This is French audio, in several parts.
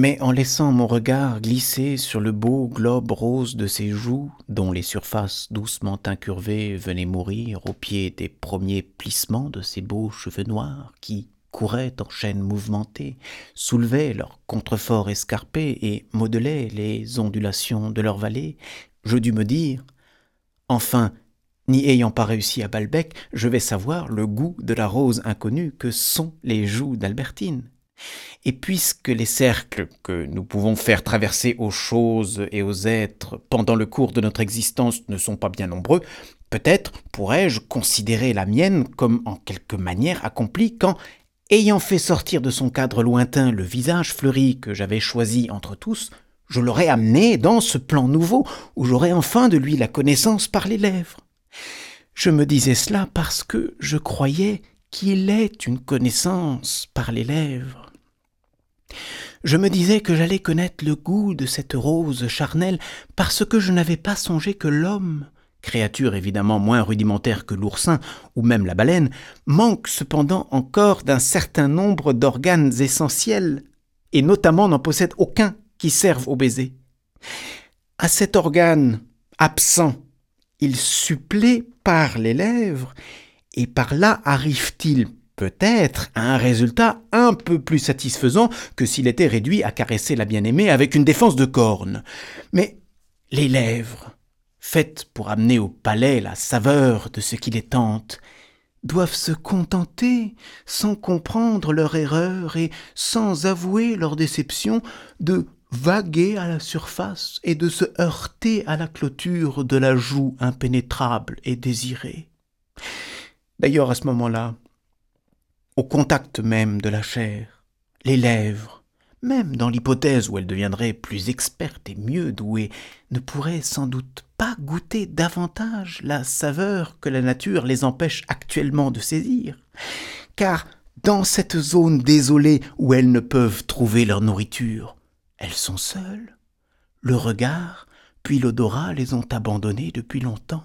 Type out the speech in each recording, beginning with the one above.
Mais en laissant mon regard glisser sur le beau globe rose de ses joues, dont les surfaces doucement incurvées venaient mourir au pied des premiers plissements de ses beaux cheveux noirs qui, couraient en chaînes mouvementées, soulevaient leurs contreforts escarpés et modelaient les ondulations de leur vallée, je dus me dire Enfin, n'y ayant pas réussi à Balbec, je vais savoir le goût de la rose inconnue que sont les joues d'Albertine. Et puisque les cercles que nous pouvons faire traverser aux choses et aux êtres pendant le cours de notre existence ne sont pas bien nombreux, peut-être pourrais-je considérer la mienne comme en quelque manière accomplie quand, ayant fait sortir de son cadre lointain le visage fleuri que j'avais choisi entre tous, je l'aurais amené dans ce plan nouveau où j'aurais enfin de lui la connaissance par les lèvres. Je me disais cela parce que je croyais qu'il est une connaissance par les lèvres. Je me disais que j'allais connaître le goût de cette rose charnelle parce que je n'avais pas songé que l'homme, créature évidemment moins rudimentaire que l'oursin ou même la baleine, manque cependant encore d'un certain nombre d'organes essentiels, et notamment n'en possède aucun qui serve au baiser. À cet organe absent, il supplée par les lèvres, et par là arrive-t-il peut-être à un résultat un peu plus satisfaisant que s'il était réduit à caresser la bien-aimée avec une défense de cornes. Mais les lèvres, faites pour amener au palais la saveur de ce qui les tente, doivent se contenter, sans comprendre leur erreur et sans avouer leur déception, de vaguer à la surface et de se heurter à la clôture de la joue impénétrable et désirée. D'ailleurs, à ce moment-là, au contact même de la chair, les lèvres, même dans l'hypothèse où elle deviendrait plus experte et mieux douée, ne pourraient sans doute pas goûter davantage la saveur que la nature les empêche actuellement de saisir, car dans cette zone désolée où elles ne peuvent trouver leur nourriture, elles sont seules. Le regard, puis l'odorat les ont abandonnées depuis longtemps.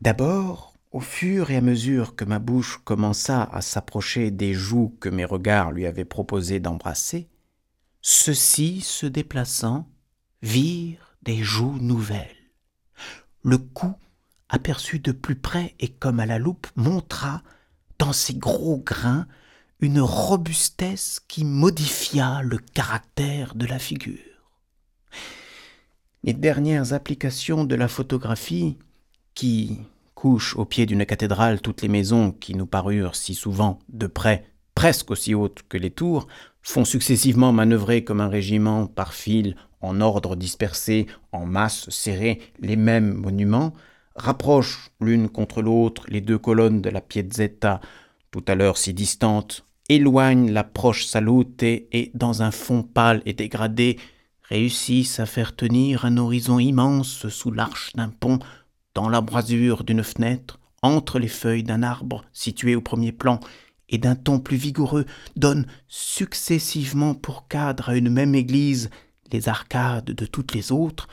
D'abord, au fur et à mesure que ma bouche commença à s'approcher des joues que mes regards lui avaient proposé d'embrasser, ceux-ci, se déplaçant, virent des joues nouvelles. Le cou, aperçu de plus près et comme à la loupe, montra, dans ses gros grains, une robustesse qui modifia le caractère de la figure. Les dernières applications de la photographie, qui, couchent au pied d'une cathédrale toutes les maisons qui nous parurent si souvent de près presque aussi hautes que les tours, font successivement manœuvrer comme un régiment par file, en ordre dispersé, en masse serrée, les mêmes monuments, rapprochent l'une contre l'autre les deux colonnes de la Piazzetta, tout à l'heure si distantes, éloignent l'approche salute et, dans un fond pâle et dégradé, réussissent à faire tenir un horizon immense sous l'arche d'un pont dans l'embrasure d'une fenêtre, entre les feuilles d'un arbre situé au premier plan, et d'un ton plus vigoureux, donne successivement pour cadre à une même église les arcades de toutes les autres,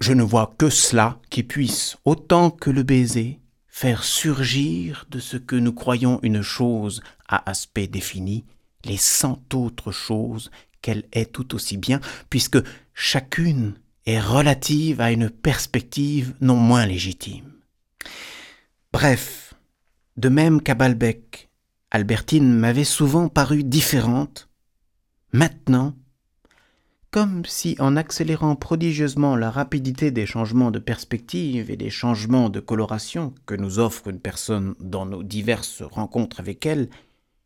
je ne vois que cela qui puisse, autant que le baiser, faire surgir de ce que nous croyons une chose à aspect défini, les cent autres choses qu'elle est tout aussi bien, puisque chacune est relative à une perspective non moins légitime. Bref, de même qu'à Balbec, Albertine m'avait souvent paru différente. Maintenant, comme si en accélérant prodigieusement la rapidité des changements de perspective et des changements de coloration que nous offre une personne dans nos diverses rencontres avec elle,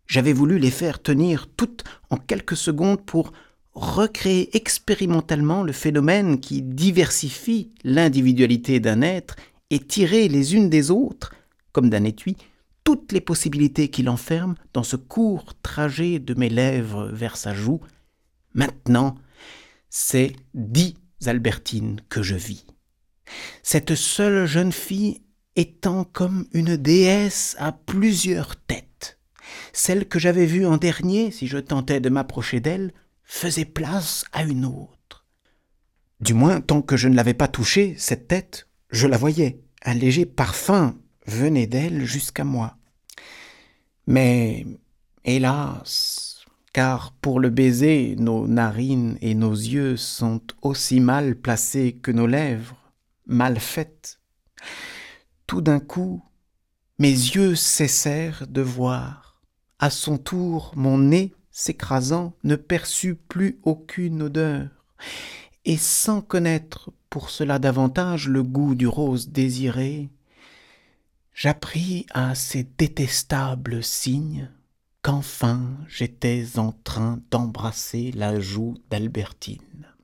j'avais voulu les faire tenir toutes en quelques secondes pour recréer expérimentalement le phénomène qui diversifie l'individualité d'un être et tirer les unes des autres, comme d'un étui, toutes les possibilités qu'il enferme dans ce court trajet de mes lèvres vers sa joue. Maintenant, c'est dix Albertines que je vis. Cette seule jeune fille étant comme une déesse à plusieurs têtes. Celle que j'avais vue en dernier, si je tentais de m'approcher d'elle, faisait place à une autre. Du moins, tant que je ne l'avais pas touchée, cette tête, je la voyais. Un léger parfum venait d'elle jusqu'à moi. Mais, hélas, car pour le baiser, nos narines et nos yeux sont aussi mal placés que nos lèvres, mal faites. Tout d'un coup, mes yeux cessèrent de voir. À son tour, mon nez, s'écrasant, ne perçut plus aucune odeur, et sans connaître pour cela davantage le goût du rose désiré, j'appris à ces détestables signes qu'enfin j'étais en train d'embrasser la joue d'Albertine.